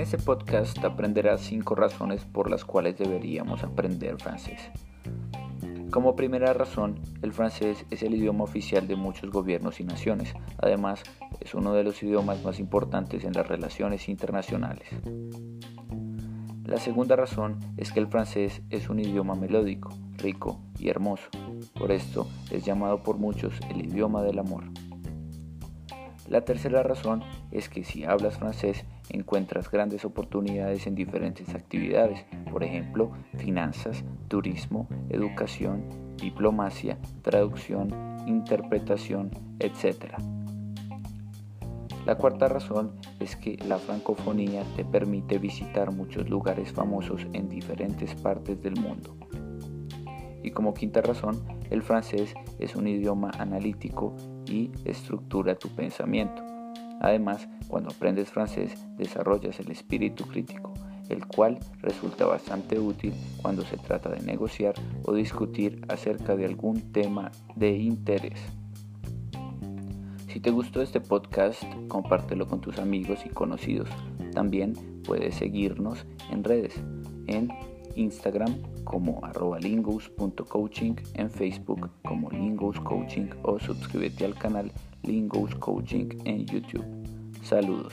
este podcast aprenderás cinco razones por las cuales deberíamos aprender francés. Como primera razón, el francés es el idioma oficial de muchos gobiernos y naciones. Además, es uno de los idiomas más importantes en las relaciones internacionales. La segunda razón es que el francés es un idioma melódico, rico y hermoso. Por esto es llamado por muchos el idioma del amor. La tercera razón es que si hablas francés encuentras grandes oportunidades en diferentes actividades, por ejemplo, finanzas, turismo, educación, diplomacia, traducción, interpretación, etc. La cuarta razón es que la francofonía te permite visitar muchos lugares famosos en diferentes partes del mundo. Y como quinta razón, el francés es un idioma analítico y estructura tu pensamiento. Además, cuando aprendes francés, desarrollas el espíritu crítico, el cual resulta bastante útil cuando se trata de negociar o discutir acerca de algún tema de interés. Si te gustó este podcast, compártelo con tus amigos y conocidos. También puedes seguirnos en redes, en Instagram como arroba lingos.coaching, en Facebook como Lingos Coaching o suscríbete al canal Lingos Coaching en YouTube. Saludos.